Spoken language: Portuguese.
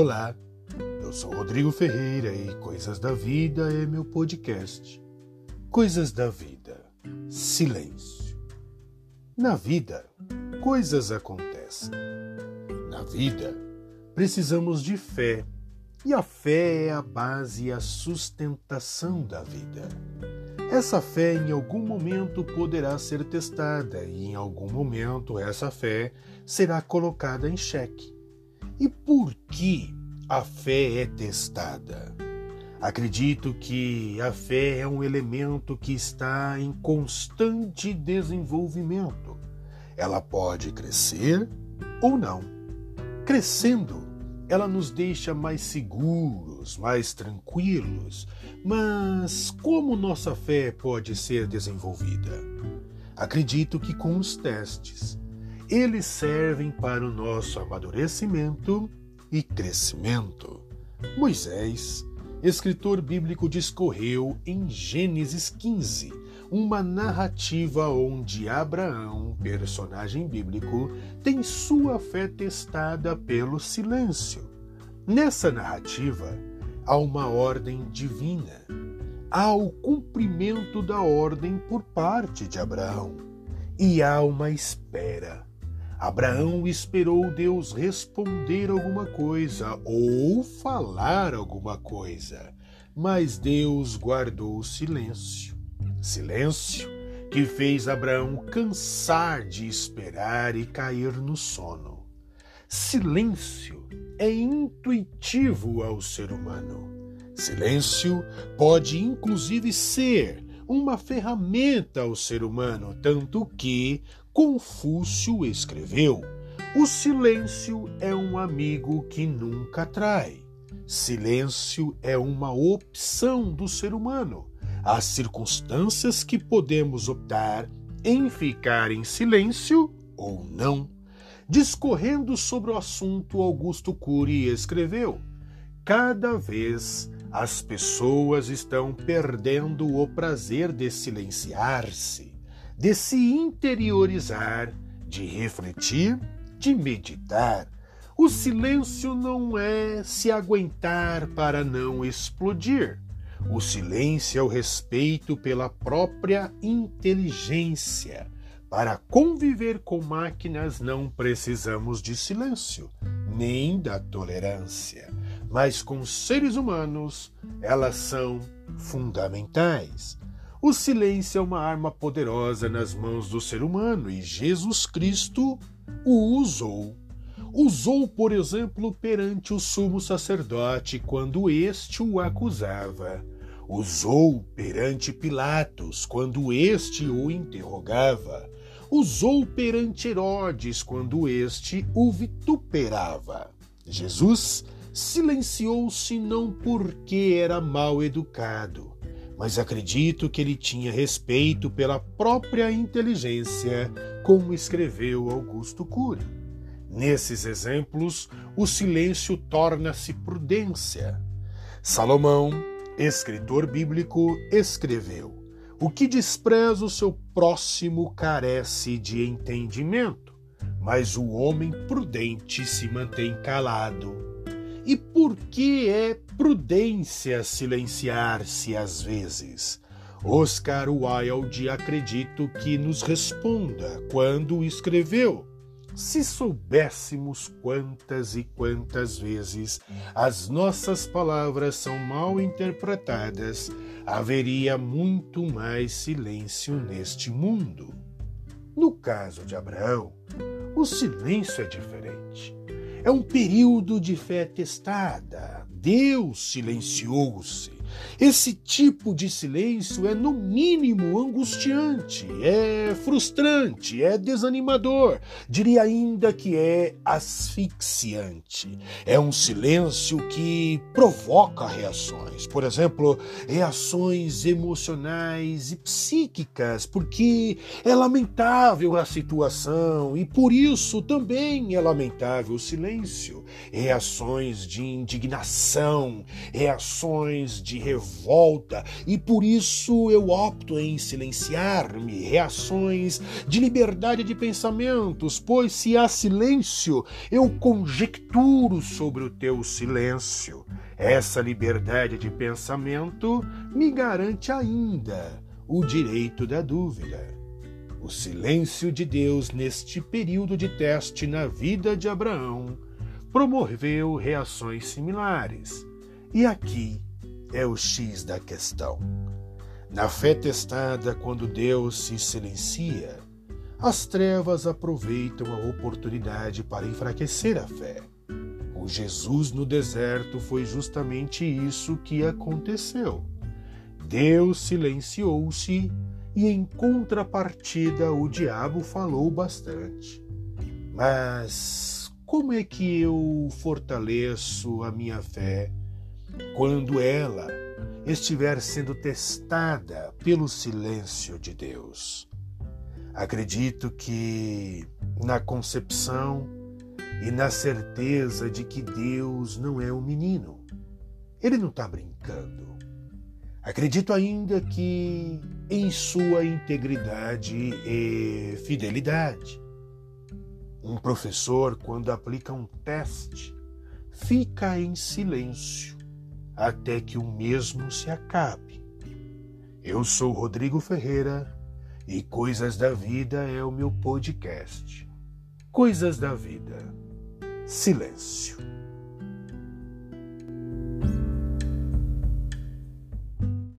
Olá, eu sou Rodrigo Ferreira e Coisas da Vida é meu podcast. Coisas da Vida, silêncio. Na vida, coisas acontecem. Na vida, precisamos de fé, e a fé é a base e a sustentação da vida. Essa fé em algum momento poderá ser testada e em algum momento essa fé será colocada em xeque. E por que a fé é testada? Acredito que a fé é um elemento que está em constante desenvolvimento. Ela pode crescer ou não. Crescendo, ela nos deixa mais seguros, mais tranquilos. Mas como nossa fé pode ser desenvolvida? Acredito que com os testes. Eles servem para o nosso amadurecimento e crescimento. Moisés, escritor bíblico, discorreu em Gênesis 15 uma narrativa onde Abraão, personagem bíblico, tem sua fé testada pelo silêncio. Nessa narrativa, há uma ordem divina. Há o cumprimento da ordem por parte de Abraão. E há uma espera. Abraão esperou Deus responder alguma coisa ou falar alguma coisa, mas Deus guardou silêncio. Silêncio que fez Abraão cansar de esperar e cair no sono. Silêncio é intuitivo ao ser humano. Silêncio pode inclusive ser uma ferramenta ao ser humano, tanto que Confúcio escreveu: O silêncio é um amigo que nunca trai. Silêncio é uma opção do ser humano Há circunstâncias que podemos optar em ficar em silêncio ou não. Discorrendo sobre o assunto, Augusto Cury escreveu: Cada vez as pessoas estão perdendo o prazer de silenciar-se, de se interiorizar, de refletir, de meditar. O silêncio não é se aguentar para não explodir. O silêncio é o respeito pela própria inteligência. Para conviver com máquinas não precisamos de silêncio, nem da tolerância. Mas com seres humanos, elas são fundamentais. O silêncio é uma arma poderosa nas mãos do ser humano e Jesus Cristo o usou. Usou, por exemplo, perante o sumo sacerdote quando este o acusava Usou perante Pilatos quando este o interrogava. Usou perante Herodes quando este o vituperava. Jesus silenciou-se não porque era mal educado, mas acredito que ele tinha respeito pela própria inteligência, como escreveu Augusto Cury. Nesses exemplos, o silêncio torna-se prudência. Salomão escritor bíblico, escreveu: O que despreza o seu próximo carece de entendimento, mas o homem prudente se mantém calado. E por que é prudência silenciar-se às vezes? Oscar Wilde acredito que nos responda quando escreveu: se soubéssemos quantas e quantas vezes as nossas palavras são mal interpretadas, haveria muito mais silêncio neste mundo. No caso de Abraão, o silêncio é diferente. É um período de fé testada. Deus silenciou-se esse tipo de silêncio é, no mínimo, angustiante, é frustrante, é desanimador, diria ainda que é asfixiante. É um silêncio que provoca reações, por exemplo, reações emocionais e psíquicas, porque é lamentável a situação e por isso também é lamentável o silêncio. Reações de indignação, reações de revolta e por isso eu opto em silenciar-me, reações de liberdade de pensamentos, pois se há silêncio, eu conjecturo sobre o teu silêncio. Essa liberdade de pensamento me garante ainda o direito da dúvida. O silêncio de Deus neste período de teste na vida de Abraão promoveu reações similares. E aqui é o X da questão. Na fé testada, quando Deus se silencia, as trevas aproveitam a oportunidade para enfraquecer a fé. Com Jesus no deserto foi justamente isso que aconteceu. Deus silenciou-se e, em contrapartida, o diabo falou bastante. Mas como é que eu fortaleço a minha fé quando ela estiver sendo testada pelo silêncio de Deus? Acredito que na concepção e na certeza de que Deus não é um menino. Ele não está brincando. Acredito ainda que em sua integridade e fidelidade. Um professor, quando aplica um teste, fica em silêncio até que o mesmo se acabe. Eu sou Rodrigo Ferreira e Coisas da Vida é o meu podcast. Coisas da Vida. Silêncio.